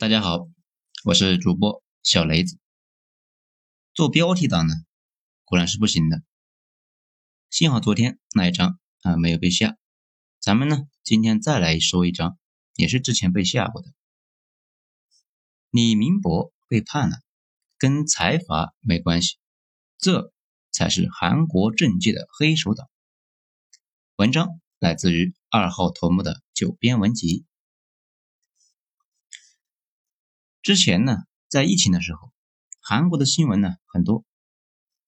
大家好，我是主播小雷子。做标题党呢，果然是不行的。幸好昨天那一张啊没有被下，咱们呢今天再来说一张，也是之前被下过的。李明博被判了，跟财阀没关系，这才是韩国政界的黑手党。文章来自于二号头目的九编文集。之前呢，在疫情的时候，韩国的新闻呢很多，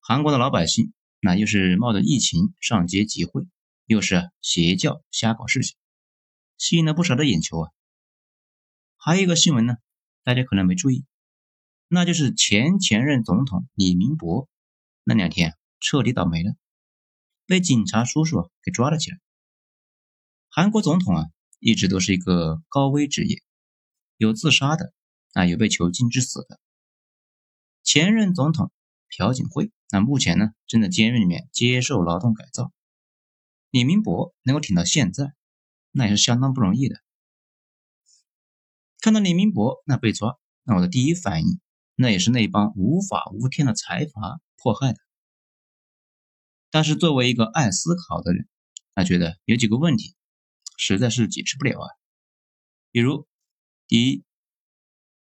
韩国的老百姓那又是冒着疫情上街集会，又是邪教瞎搞事情，吸引了不少的眼球啊。还有一个新闻呢，大家可能没注意，那就是前前任总统李明博那两天彻底倒霉了，被警察叔叔给抓了起来。韩国总统啊，一直都是一个高危职业，有自杀的。啊，有被囚禁致死的前任总统朴槿惠，那目前呢正在监狱里面接受劳动改造。李明博能够挺到现在，那也是相当不容易的。看到李明博那被抓，那我的第一反应，那也是那帮无法无天的财阀迫害的。但是作为一个爱思考的人，那觉得有几个问题实在是解释不了啊。比如，第一。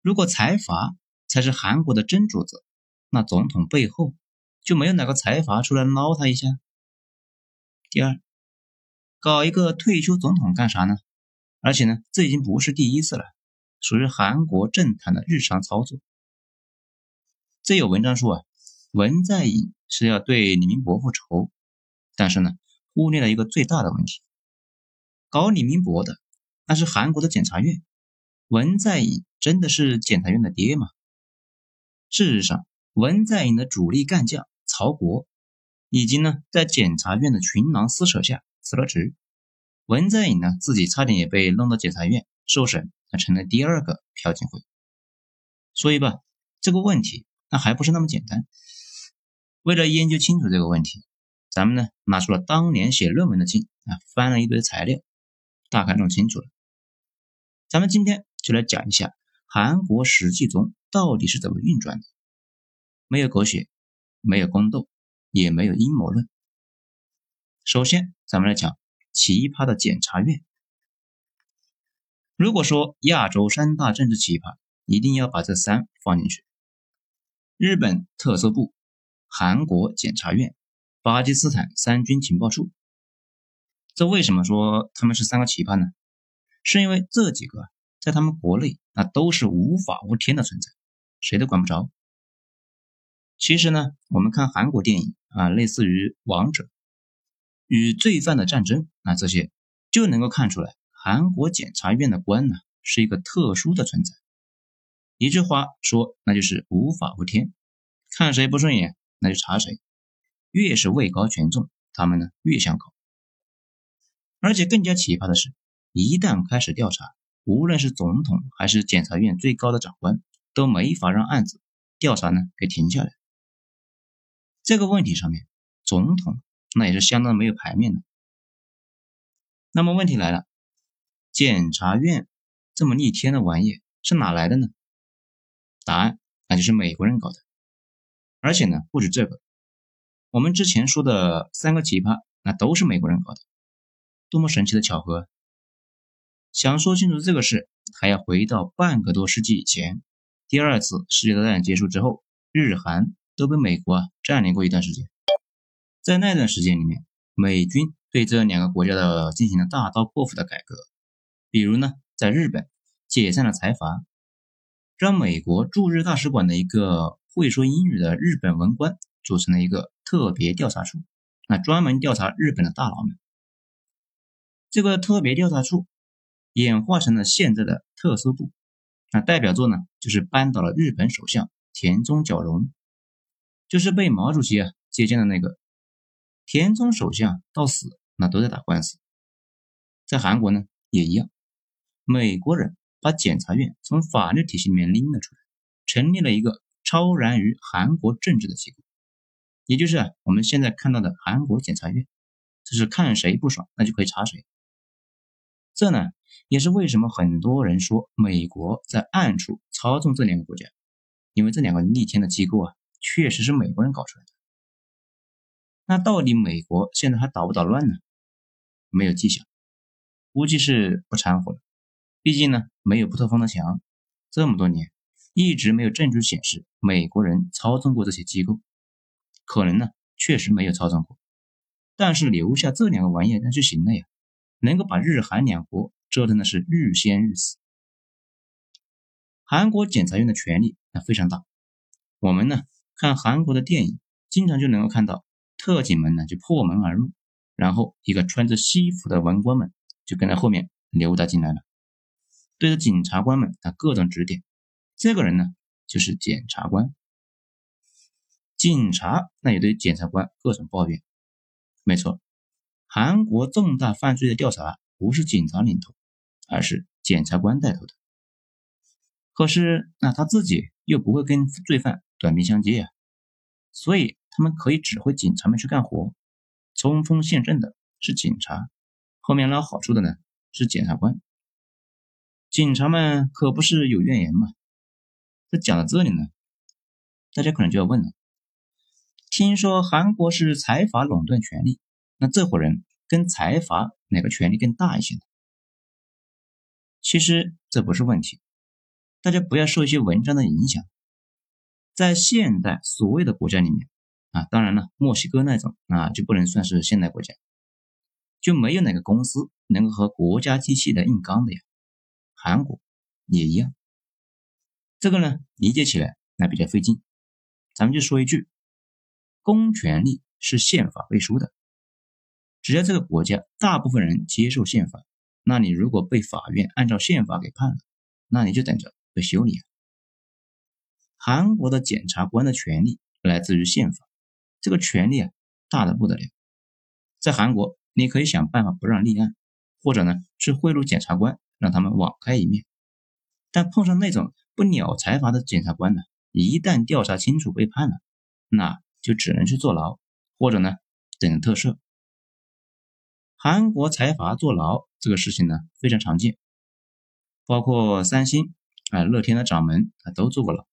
如果财阀才是韩国的真主子，那总统背后就没有哪个财阀出来捞他一下？第二，搞一个退休总统干啥呢？而且呢，这已经不是第一次了，属于韩国政坛的日常操作。这有文章说啊，文在寅是要对李明博复仇，但是呢，忽略了一个最大的问题：搞李明博的那是韩国的检察院。文在寅真的是检察院的爹吗？事实上，文在寅的主力干将曹国已经呢在检察院的群狼撕扯下辞了职。文在寅呢自己差点也被弄到检察院受审，他成了第二个朴槿惠。所以吧，这个问题那还不是那么简单。为了研究清楚这个问题，咱们呢拿出了当年写论文的劲啊，翻了一堆材料，大概弄清楚了。咱们今天。就来讲一下韩国实际中到底是怎么运转的，没有狗血，没有宫斗，也没有阴谋论。首先，咱们来讲奇葩的检察院。如果说亚洲三大政治奇葩，一定要把这三放进去：日本特搜部、韩国检察院、巴基斯坦三军情报处。这为什么说他们是三个奇葩呢？是因为这几个。在他们国内，那都是无法无天的存在，谁都管不着。其实呢，我们看韩国电影啊，类似于《王者》与罪犯的战争啊这些，就能够看出来，韩国检察院的官呢是一个特殊的存在。一句话说，那就是无法无天，看谁不顺眼，那就查谁。越是位高权重，他们呢越想搞。而且更加奇葩的是，一旦开始调查。无论是总统还是检察院最高的长官，都没法让案子调查呢给停下来。这个问题上面，总统那也是相当没有排面的。那么问题来了，检察院这么逆天的玩意是哪来的呢？答案那就是美国人搞的。而且呢，不止这个，我们之前说的三个奇葩，那都是美国人搞的，多么神奇的巧合！想说清楚这个事，还要回到半个多世纪以前，第二次世界大战结束之后，日韩都被美国啊占领过一段时间。在那段时间里面，美军对这两个国家的进行了大刀阔斧的改革，比如呢，在日本解散了财阀，让美国驻日大使馆的一个会说英语的日本文官组成了一个特别调查处，那专门调查日本的大佬们。这个特别调查处。演化成了现在的特搜部，那代表作呢，就是扳倒了日本首相田中角荣，就是被毛主席啊接见的那个田中首相到死那都在打官司。在韩国呢也一样，美国人把检察院从法律体系里面拎了出来，成立了一个超然于韩国政治的机构，也就是啊我们现在看到的韩国检察院，就是看谁不爽那就可以查谁。这呢也是为什么很多人说美国在暗处操纵这两个国家，因为这两个逆天的机构啊，确实是美国人搞出来的。那到底美国现在还捣不捣乱呢？没有迹象，估计是不掺和了。毕竟呢，没有不透风的墙，这么多年一直没有证据显示美国人操纵过这些机构，可能呢确实没有操纵过，但是留下这两个玩意儿那就行了呀，能够把日韩两国。折腾的是欲仙欲死。韩国检察院的权力那非常大，我们呢看韩国的电影，经常就能够看到特警们呢就破门而入，然后一个穿着西服的文官们就跟在后面溜达进来了，对着检察官们他各种指点。这个人呢就是检察官，警察那也对检察官各种抱怨。没错，韩国重大犯罪的调查不是警察领头。而是检察官带头的，可是那他自己又不会跟罪犯短兵相接呀，所以他们可以指挥警察们去干活，冲锋陷阵的是警察，后面捞好处的呢是检察官。警察们可不是有怨言嘛？这讲到这里呢，大家可能就要问了：听说韩国是财阀垄断权力，那这伙人跟财阀哪个权力更大一些呢？其实这不是问题，大家不要受一些文章的影响。在现代所谓的国家里面啊，当然了，墨西哥那种啊就不能算是现代国家，就没有哪个公司能够和国家机器来硬刚的呀。韩国也一样，这个呢理解起来那比较费劲。咱们就说一句，公权力是宪法背书的，只要这个国家大部分人接受宪法。那你如果被法院按照宪法给判了，那你就等着被修理啊。韩国的检察官的权利来自于宪法，这个权利啊大的不得了。在韩国，你可以想办法不让立案，或者呢去贿赂检察官，让他们网开一面。但碰上那种不鸟财阀的检察官呢，一旦调查清楚被判了，那就只能去坐牢，或者呢等特赦。韩国财阀坐牢这个事情呢非常常见，包括三星啊、乐天的掌门啊都做过了。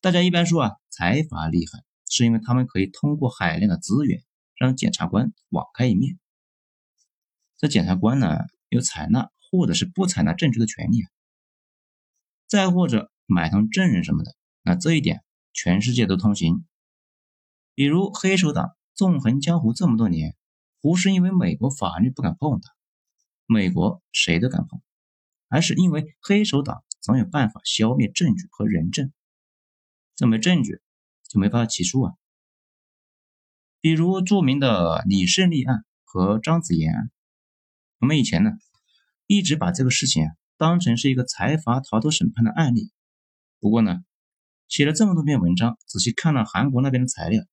大家一般说啊，财阀厉害，是因为他们可以通过海量的资源让检察官网开一面。这检察官呢有采纳或者是不采纳证据的权利啊，再或者买通证人什么的，那这一点全世界都通行。比如黑手党纵横江湖这么多年。不是因为美国法律不敢碰他，美国谁都敢碰，而是因为黑手党总有办法消灭证据和人证，这没证据就没法起诉啊。比如著名的李胜利案和张子妍案，我们以前呢一直把这个事情啊当成是一个财阀逃脱审判的案例，不过呢写了这么多篇文章，仔细看了韩国那边的材料，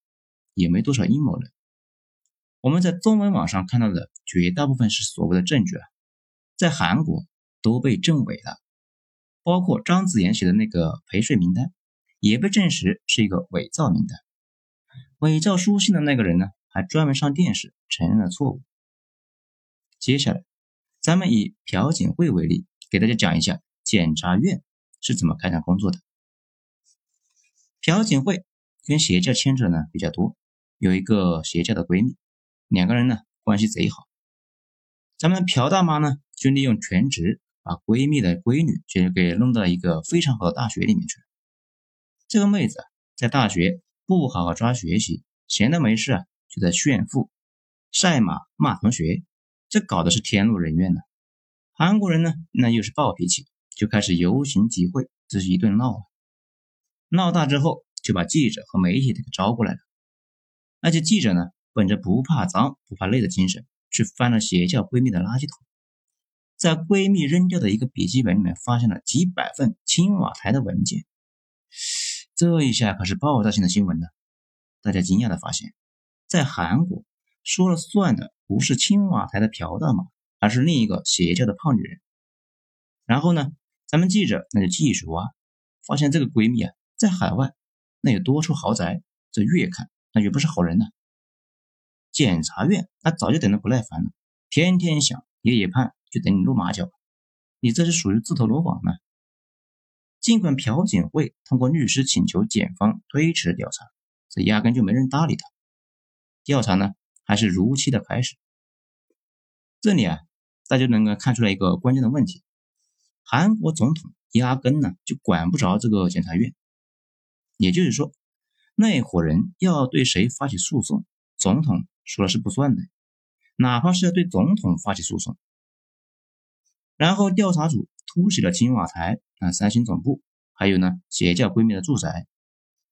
也没多少阴谋论。我们在中文网上看到的绝大部分是所谓的证据啊，在韩国都被证伪了，包括张子妍写的那个陪睡名单，也被证实是一个伪造名单。伪造书信的那个人呢，还专门上电视承认了错误。接下来，咱们以朴槿惠为例，给大家讲一下检察院是怎么开展工作的。朴槿惠跟邪教牵扯呢比较多，有一个邪教的闺蜜。两个人呢关系贼好，咱们朴大妈呢就利用全职把闺蜜的闺女就给弄到一个非常好的大学里面去了。这个妹子在大学不好好抓学习，闲的没事啊就在炫富、晒马、骂同学，这搞的是天怒人怨呢。韩国人呢那又是暴脾气，就开始游行集会，这是一顿闹啊。闹大之后就把记者和媒体都给招过来了，而且记者呢。本着不怕脏不怕累的精神，去翻了邪教闺蜜的垃圾桶，在闺蜜扔掉的一个笔记本里面，发现了几百份青瓦台的文件。这一下可是爆炸性的新闻呢。大家惊讶的发现，在韩国说了算的不是青瓦台的朴大妈，而是另一个邪教的胖女人。然后呢，咱们记者那就继续挖，发现这个闺蜜啊，在海外那有多处豪宅，这越看那越不是好人呢。检察院，那早就等得不耐烦了，天天想，夜夜盼，就等你露马脚，你这是属于自投罗网呢。尽管朴槿惠通过律师请求检方推迟调查，这压根就没人搭理他。调查呢，还是如期的开始。这里啊，大家能够看出来一个关键的问题：韩国总统压根呢就管不着这个检察院，也就是说，那伙人要对谁发起诉讼，总统说了是不算的，哪怕是要对总统发起诉讼。然后调查组突袭了青瓦台啊、三星总部，还有呢邪教闺蜜的住宅，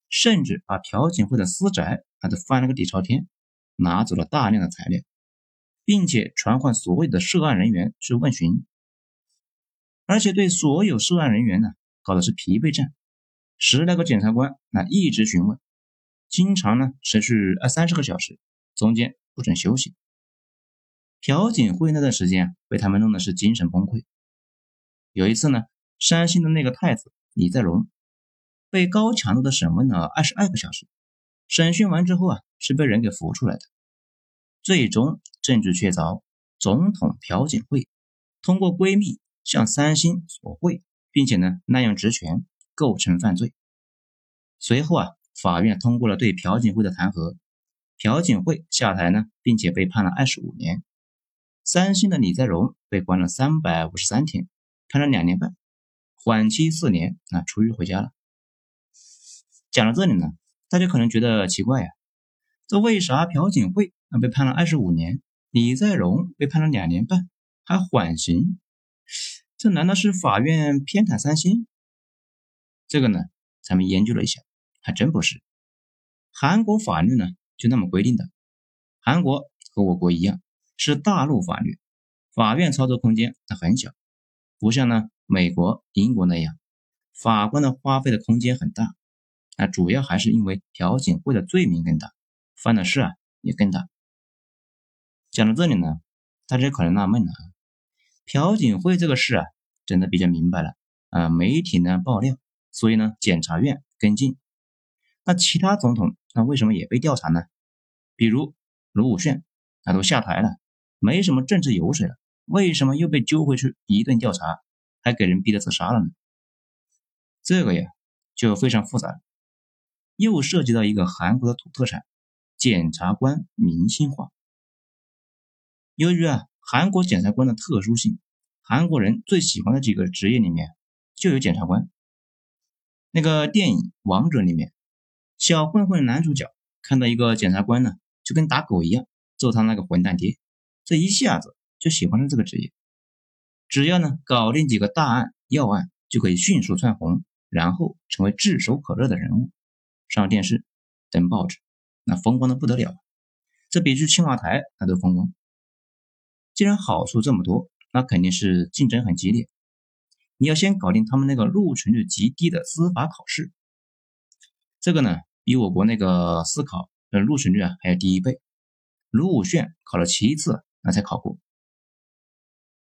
甚至把朴槿惠的私宅啊都翻了个底朝天。拿走了大量的材料，并且传唤所有的涉案人员去问询，而且对所有涉案人员呢搞的是疲惫战，十来个检察官那一直询问，经常呢持续二三十个小时，中间不准休息。朴槿惠那段时间被他们弄的是精神崩溃。有一次呢，山西的那个太子李在镕被高强度的审问了二十二个小时。审讯完之后啊，是被人给扶出来的。最终证据确凿，总统朴槿惠通过闺蜜向三星索贿，并且呢滥用职权，构成犯罪。随后啊，法院通过了对朴槿惠的弹劾，朴槿惠下台呢，并且被判了二十五年。三星的李在镕被关了三百五十三天，判了两年半，缓期四年，那出狱回家了。讲到这里呢。大家可能觉得奇怪呀，这为啥朴槿惠啊被判了二十五年，李在镕被判了两年半，还缓刑？这难道是法院偏袒三星？这个呢，咱们研究了一下，还真不是。韩国法律呢就那么规定的。韩国和我国一样，是大陆法律，法院操作空间它很小，不像呢美国、英国那样，法官的花费的空间很大。那主要还是因为朴槿惠的罪名更大，犯的事啊也更大。讲到这里呢，大家可能纳闷了啊，朴槿惠这个事啊，整的比较明白了啊，媒体呢爆料，所以呢检察院跟进。那其他总统那为什么也被调查呢？比如卢武铉，他都下台了，没什么政治油水了，为什么又被揪回去一顿调查，还给人逼得自杀了呢？这个呀就非常复杂。又涉及到一个韩国的土特产——检察官明星化。由于啊，韩国检察官的特殊性，韩国人最喜欢的几个职业里面就有检察官。那个电影《王者》里面，小混混男主角看到一个检察官呢，就跟打狗一样揍他那个混蛋爹，这一下子就喜欢上这个职业。只要呢搞定几个大案要案，就可以迅速窜红，然后成为炙手可热的人物。上电视，登报纸，那风光的不得了，这比去青瓦台那都风光。既然好处这么多，那肯定是竞争很激烈。你要先搞定他们那个录取率极低的司法考试，这个呢，比我国那个司考的录取率啊还要低一倍。卢武铉考了七次，那才考过。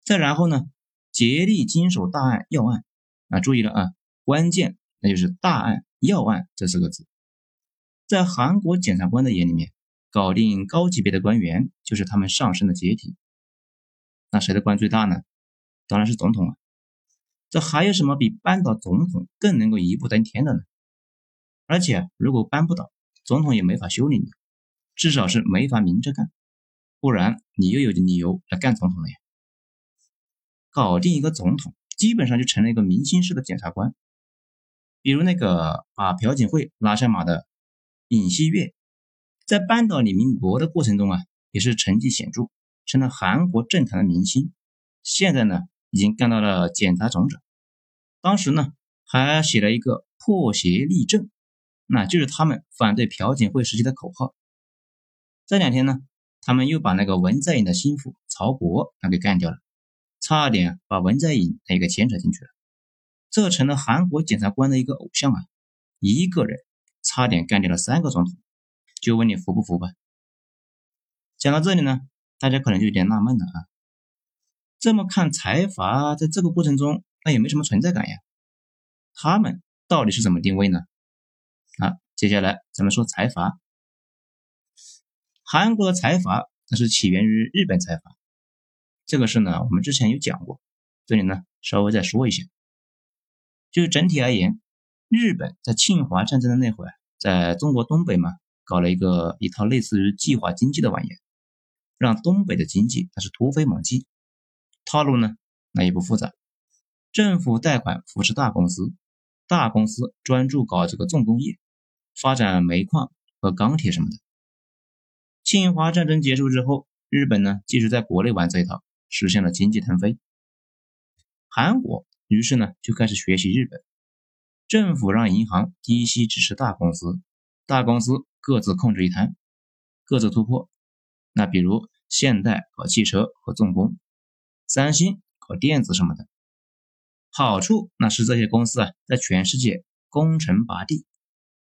再然后呢，竭力经手大案要案，啊，注意了啊，关键那就是大案要案这四个字。在韩国检察官的眼里面，搞定高级别的官员就是他们上升的阶梯。那谁的官最大呢？当然是总统啊！这还有什么比扳倒总统更能够一步登天的呢？而且如果扳不倒总统，也没法修理你，至少是没法明着干，不然你又有理由来干总统了呀。搞定一个总统，基本上就成了一个明星式的检察官。比如那个把朴槿惠拉下马的。尹锡悦在扳倒李明博的过程中啊，也是成绩显著，成了韩国政坛的明星。现在呢，已经干到了检察总长。当时呢，还写了一个破邪立正，那就是他们反对朴槿惠时期的口号。这两天呢，他们又把那个文在寅的心腹曹国那给干掉了，差点把文在寅也给牵扯进去了。这成了韩国检察官的一个偶像啊，一个人。差点干掉了三个总统，就问你服不服吧？讲到这里呢，大家可能就有点纳闷了啊。这么看财阀在这个过程中，那也没什么存在感呀。他们到底是怎么定位呢？接下来咱们说财阀。韩国的财阀它是起源于日本财阀，这个事呢，我们之前有讲过，这里呢稍微再说一下。就整体而言，日本在侵华战争的那会儿，在中国东北嘛，搞了一个一套类似于计划经济的玩意，让东北的经济它是突飞猛进。套路呢，那也不复杂，政府贷款扶持大公司，大公司专注搞这个重工业，发展煤矿和钢铁什么的。侵华战争结束之后，日本呢继续在国内玩这一套，实现了经济腾飞。韩国于是呢就开始学习日本，政府让银行低息支持大公司，大公司各自控制一摊，各自突破。那比如现代搞汽车和重工，三星搞电子什么的。好处那是这些公司啊在全世界攻城拔地，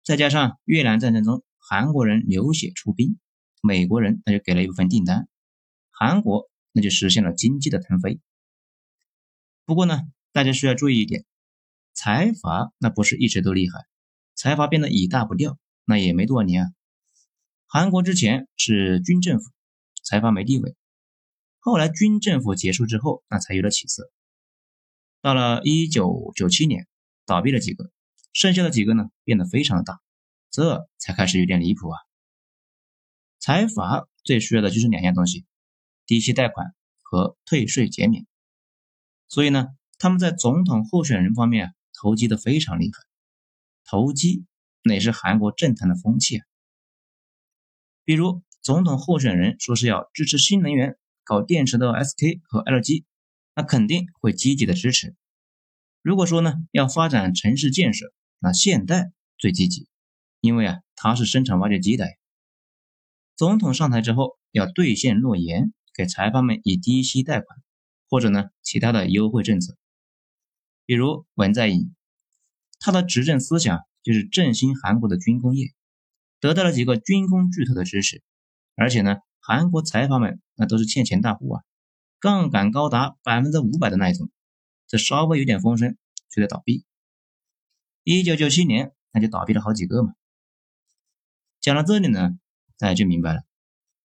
再加上越南战争中韩国人流血出兵。美国人那就给了一部分订单，韩国那就实现了经济的腾飞。不过呢，大家需要注意一点，财阀那不是一直都厉害，财阀变得以大不掉，那也没多少年啊。韩国之前是军政府，财阀没地位，后来军政府结束之后，那才有了起色。到了一九九七年，倒闭了几个，剩下的几个呢变得非常的大，这才开始有点离谱啊。财阀最需要的就是两样东西：低息贷款和退税减免。所以呢，他们在总统候选人方面啊，投机的非常厉害。投机那也是韩国政坛的风气啊。比如，总统候选人说是要支持新能源，搞电池的 SK 和 LG，那肯定会积极的支持。如果说呢，要发展城市建设，那现代最积极，因为啊，它是生产挖掘机的。总统上台之后要兑现诺言，给财阀们以低息贷款，或者呢其他的优惠政策。比如文在寅，他的执政思想就是振兴韩国的军工业，得到了几个军工巨头的支持，而且呢韩国财阀们那都是欠钱大户啊，杠杆高达百分之五百的那一种，这稍微有点风声就得倒闭。一九九七年那就倒闭了好几个嘛。讲到这里呢。大家就明白了，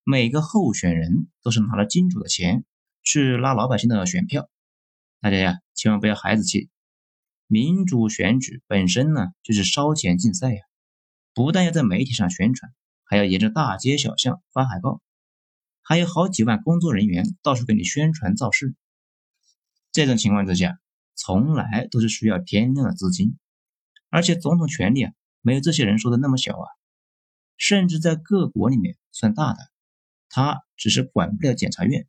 每个候选人都是拿了金主的钱去拉老百姓的选票。大家呀，千万不要孩子气。民主选举本身呢，就是烧钱竞赛呀，不但要在媒体上宣传，还要沿着大街小巷发海报，还有好几万工作人员到处给你宣传造势。这种情况之下，从来都是需要天量的资金，而且总统权力啊，没有这些人说的那么小啊。甚至在各国里面算大的，他只是管不了检察院。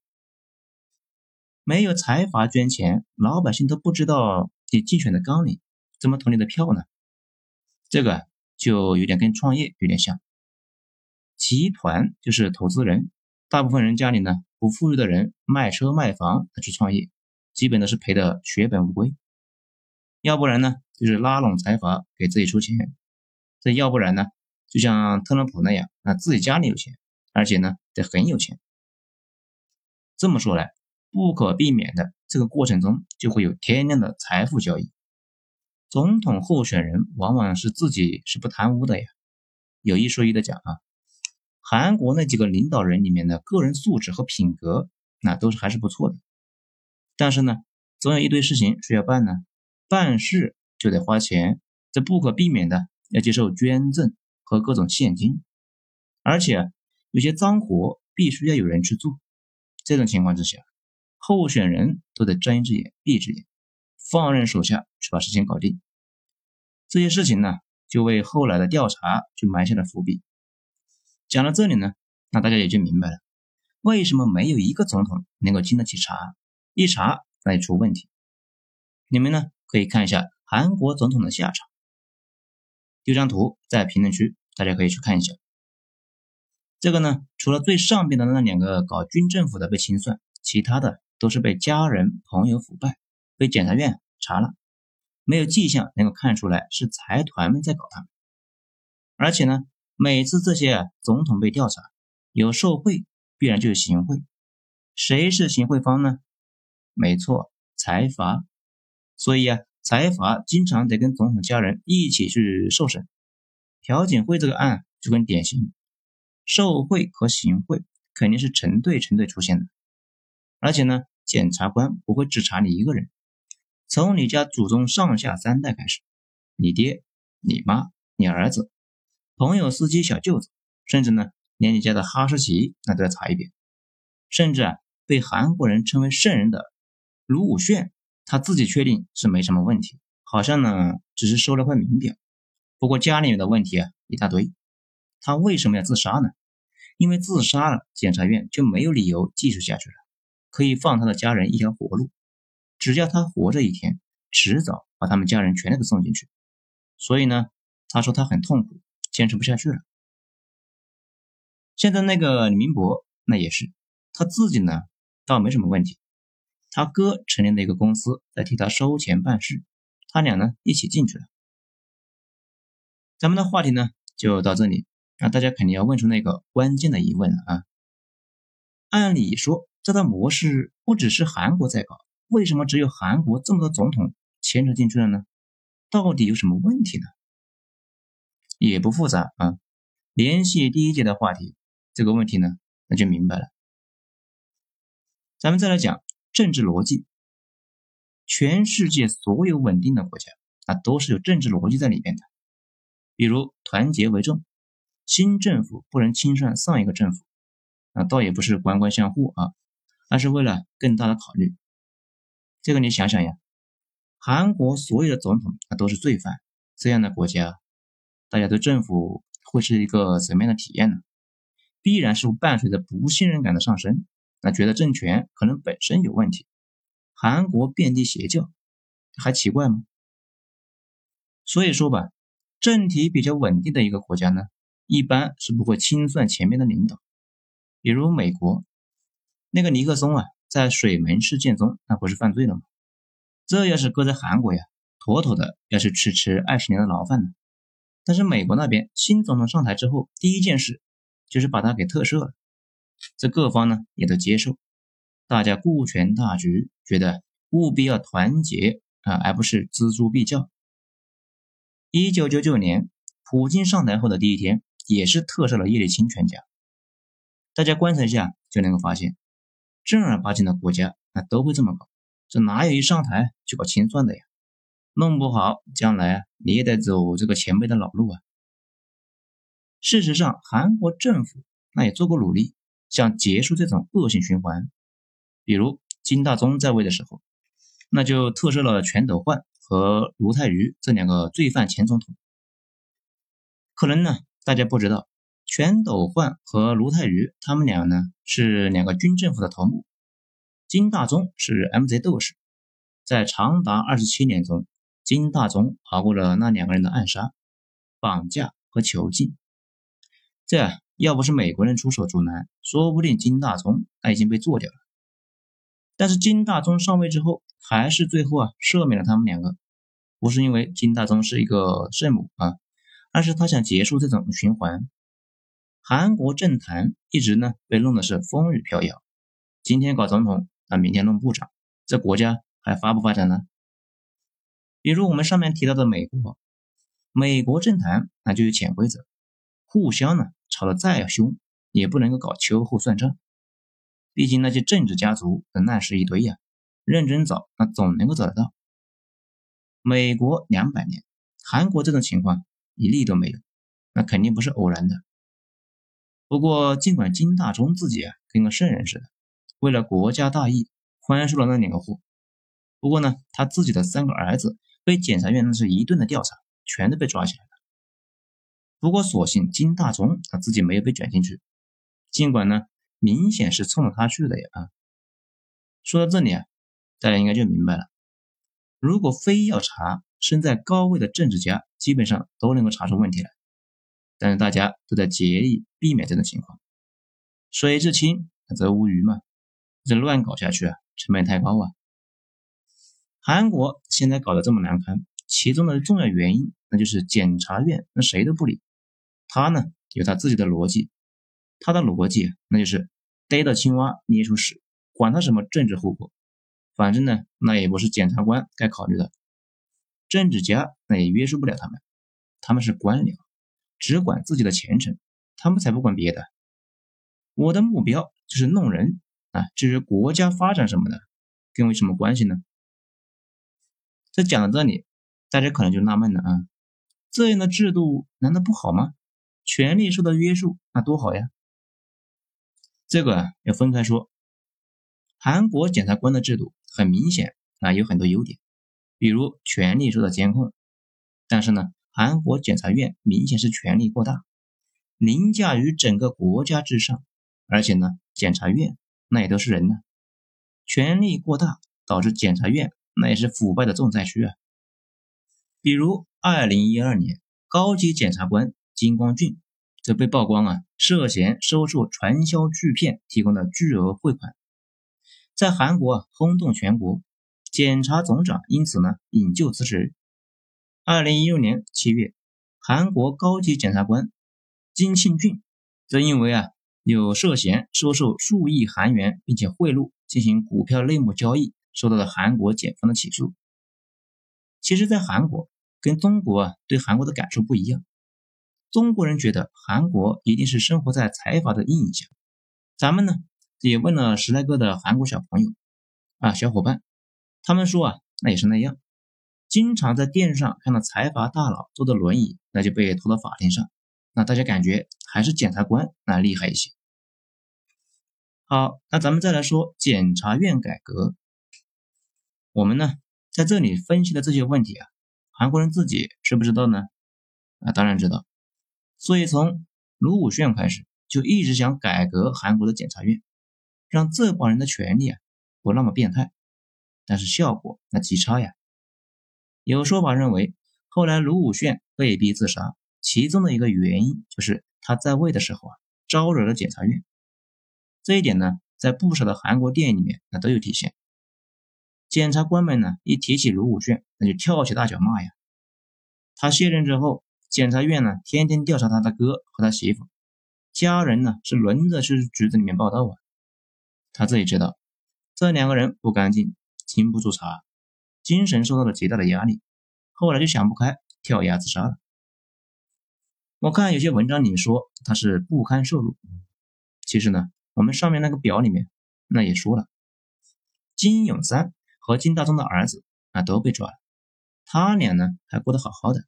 没有财阀捐钱，老百姓都不知道你竞选的纲领，怎么投你的票呢？这个就有点跟创业有点像。集团就是投资人，大部分人家里呢不富裕的人卖车卖房去创业，基本都是赔的血本无归。要不然呢，就是拉拢财阀给自己出钱，这要不然呢？就像特朗普那样，那自己家里有钱，而且呢得很有钱。这么说来，不可避免的这个过程中就会有天量的财富交易。总统候选人往往是自己是不贪污的呀。有一说一的讲啊，韩国那几个领导人里面的个人素质和品格那都是还是不错的。但是呢，总有一堆事情需要办呢，办事就得花钱，这不可避免的要接受捐赠。和各种现金，而且有些脏活必须要有人去做。这种情况之下，候选人都得睁一只眼闭一只眼，放任手下去把事情搞定。这些事情呢，就为后来的调查就埋下了伏笔。讲到这里呢，那大家也就明白了，为什么没有一个总统能够经得起查，一查那就出问题。你们呢，可以看一下韩国总统的下场，有张图在评论区。大家可以去看一下，这个呢，除了最上边的那两个搞军政府的被清算，其他的都是被家人朋友腐败，被检察院查了，没有迹象能够看出来是财团们在搞他们。而且呢，每次这些总统被调查，有受贿，必然就有行贿，谁是行贿方呢？没错，财阀。所以啊，财阀经常得跟总统家人一起去受审。朴槿惠这个案就很典型，受贿和行贿肯定是成对成对出现的。而且呢，检察官不会只查你一个人，从你家祖宗上下三代开始，你爹、你妈、你儿子、朋友、司机、小舅子，甚至呢，连你家的哈士奇那都要查一遍。甚至啊，被韩国人称为圣人的卢武铉，他自己确定是没什么问题，好像呢只是收了块名表。不过家里面的问题啊一大堆。他为什么要自杀呢？因为自杀了，检察院就没有理由继续下去了，可以放他的家人一条活路。只要他活着一天，迟早把他们家人全都给送进去。所以呢，他说他很痛苦，坚持不下去了。现在那个李明博，那也是。他自己呢，倒没什么问题。他哥成立了一个公司，在替他收钱办事，他俩呢一起进去了。咱们的话题呢就到这里，那大家肯定要问出那个关键的疑问了啊！按理说，这套模式不只是韩国在搞，为什么只有韩国这么多总统牵扯进去了呢？到底有什么问题呢？也不复杂啊，联系第一节的话题，这个问题呢那就明白了。咱们再来讲政治逻辑。全世界所有稳定的国家啊，都是有政治逻辑在里面的。比如团结为重，新政府不能清算上一个政府，啊，倒也不是官官相护啊，而是为了更大的考虑。这个你想想呀，韩国所有的总统啊都是罪犯，这样的国家，大家对政府会是一个什么样的体验呢？必然是伴随着不信任感的上升。那觉得政权可能本身有问题，韩国遍地邪教，还奇怪吗？所以说吧，政体比较稳定的一个国家呢，一般是不会清算前面的领导。比如美国那个尼克松啊，在水门事件中，那不是犯罪了吗？这要是搁在韩国呀，妥妥的要是吃吃二十年的牢饭呢。但是美国那边新总统上台之后，第一件事就是把他给特赦了。这各方呢也都接受，大家顾全大局，觉得务必要团结啊，而不是锱铢必较。一九九九年，普京上台后的第一天，也是特赦了叶利钦全家。大家观察一下就能够发现，正儿八经的国家那都会这么搞，这哪有一上台就搞清算的呀？弄不好将来啊你也得走这个前辈的老路啊。事实上，韩国政府那也做过努力。想结束这种恶性循环，比如金大中在位的时候，那就特赦了全斗焕和卢泰愚这两个罪犯前总统。可能呢，大家不知道，全斗焕和卢泰愚他们俩呢是两个军政府的头目，金大中是 MZ 斗士，在长达二十七年中，金大中熬过了那两个人的暗杀、绑架和囚禁，这。要不是美国人出手阻拦，说不定金大中他已经被做掉了。但是金大中上位之后，还是最后啊赦免了他们两个，不是因为金大中是一个圣母啊，而是他想结束这种循环。韩国政坛一直呢被弄的是风雨飘摇，今天搞总统，那明天弄部长，这国家还发不发展呢？比如我们上面提到的美国，美国政坛那就有潜规则，互相呢。吵得再凶，也不能够搞秋后算账。毕竟那些政治家族的烂事一堆呀，认真找那总能够找得到。美国两百年，韩国这种情况一例都没有，那肯定不是偶然的。不过，尽管金大中自己啊跟个圣人似的，为了国家大义宽恕了那两个货，不过呢，他自己的三个儿子被检察院那是一顿的调查，全都被抓起来。不过，所幸金大中他自己没有被卷进去，尽管呢，明显是冲着他去的呀啊。说到这里啊，大家应该就明白了。如果非要查，身在高位的政治家基本上都能够查出问题来，但是大家都在竭力避免这种情况。水至清则无鱼嘛，这乱搞下去啊，成本太高啊。韩国现在搞得这么难堪，其中的重要原因那就是检察院那谁都不理。他呢有他自己的逻辑，他的逻辑那就是逮到青蛙捏出屎，管他什么政治后果，反正呢那也不是检察官该考虑的，政治家那也约束不了他们，他们是官僚，只管自己的前程，他们才不管别的。我的目标就是弄人，啊，至于国家发展什么的，跟我有什么关系呢？这讲到这里，大家可能就纳闷了啊，这样的制度难道不好吗？权力受到约束，那多好呀！这个要分开说。韩国检察官的制度很明显啊，有很多优点，比如权力受到监控。但是呢，韩国检察院明显是权力过大，凌驾于整个国家之上。而且呢，检察院那也都是人呢，权力过大导致检察院那也是腐败的重灾区啊。比如二零一二年，高级检察官金光俊则被曝光啊，涉嫌收受传销巨骗提供的巨额汇款。在韩国啊轰动全国，检察总长因此呢引咎辞职。二零一六年七月，韩国高级检察官金庆俊则因为啊有涉嫌收受数亿韩元，并且贿赂进行股票内幕交易，受到了韩国检方的起诉。其实，在韩国跟中国啊对韩国的感受不一样，中国人觉得韩国一定是生活在财阀的阴影下，咱们呢？也问了十来个的韩国小朋友啊，小伙伴，他们说啊，那也是那样，经常在电视上看到财阀大佬坐的轮椅，那就被拖到法庭上，那大家感觉还是检察官那厉害一些。好，那咱们再来说检察院改革，我们呢在这里分析的这些问题啊，韩国人自己知不知道呢？啊，当然知道，所以从卢武铉开始就一直想改革韩国的检察院。让这帮人的权利啊不那么变态，但是效果那极差呀。有说法认为，后来卢武铉被逼自杀，其中的一个原因就是他在位的时候啊招惹了检察院。这一点呢，在不少的韩国电影里面那都有体现。检察官们呢一提起卢武铉，那就跳起大脚骂呀。他卸任之后，检察院呢天天调查他的哥和他媳妇，家人呢是轮着去局子里面报道啊。他自己知道，这两个人不干净，经不住查，精神受到了极大的压力，后来就想不开，跳崖自杀了。我看有些文章里说他是不堪受辱，其实呢，我们上面那个表里面那也说了，金永三和金大中的儿子啊都被抓了，他俩呢还过得好好的，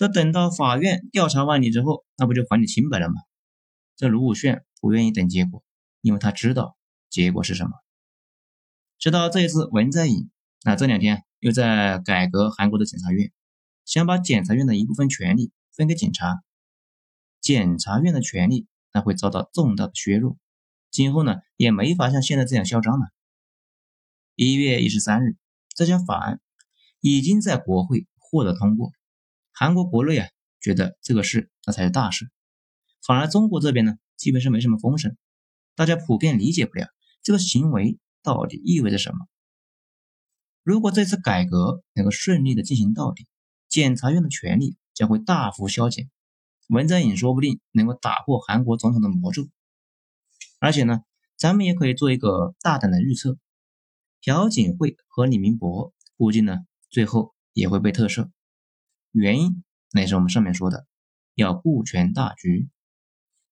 这等到法院调查完你之后，那不就还你清白了吗？这卢武铉不愿意等结果，因为他知道。结果是什么？直到这一次文在寅，那这两天又在改革韩国的检察院，想把检察院的一部分权力分给警察，检察院的权力那会遭到重大的削弱，今后呢也没法像现在这样嚣张了。一月一十三日，这项法案已经在国会获得通过，韩国国内啊觉得这个事那才是大事，反而中国这边呢基本上没什么风声，大家普遍理解不了。这个行为到底意味着什么？如果这次改革能够顺利的进行到底，检察院的权力将会大幅削减，文在寅说不定能够打破韩国总统的魔咒。而且呢，咱们也可以做一个大胆的预测：朴槿惠和李明博估计呢，最后也会被特赦。原因那也是我们上面说的，要顾全大局，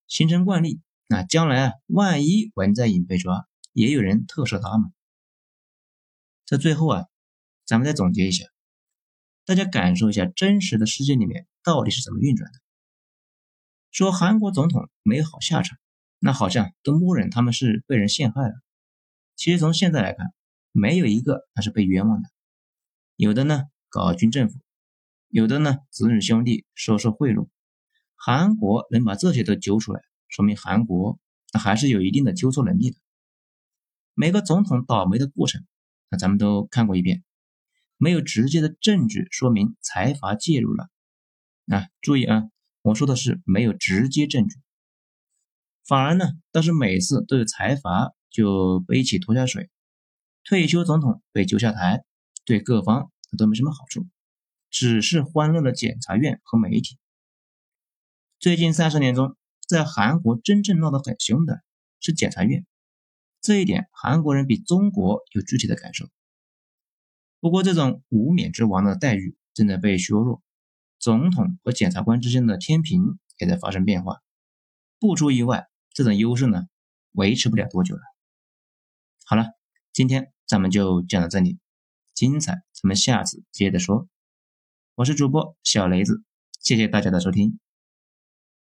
形成惯例。那将来啊，万一文在寅被抓，也有人特赦他嘛？在最后啊，咱们再总结一下，大家感受一下真实的世界里面到底是怎么运转的。说韩国总统没有好下场，那好像都默认他们是被人陷害了。其实从现在来看，没有一个他是被冤枉的。有的呢搞军政府，有的呢子女兄弟收受贿赂。韩国能把这些都揪出来，说明韩国那还是有一定的纠错能力的。每个总统倒霉的过程，那咱们都看过一遍，没有直接的证据说明财阀介入了。啊，注意啊，我说的是没有直接证据，反而呢，倒是每次都有财阀就背起拖下水，退休总统被揪下台，对各方都没什么好处，只是欢乐的检察院和媒体。最近三十年中，在韩国真正闹得很凶的是检察院。这一点，韩国人比中国有具体的感受。不过，这种无冕之王的待遇正在被削弱，总统和检察官之间的天平也在发生变化。不出意外，这种优势呢，维持不了多久了。好了，今天咱们就讲到这里，精彩咱们下次接着说。我是主播小雷子，谢谢大家的收听。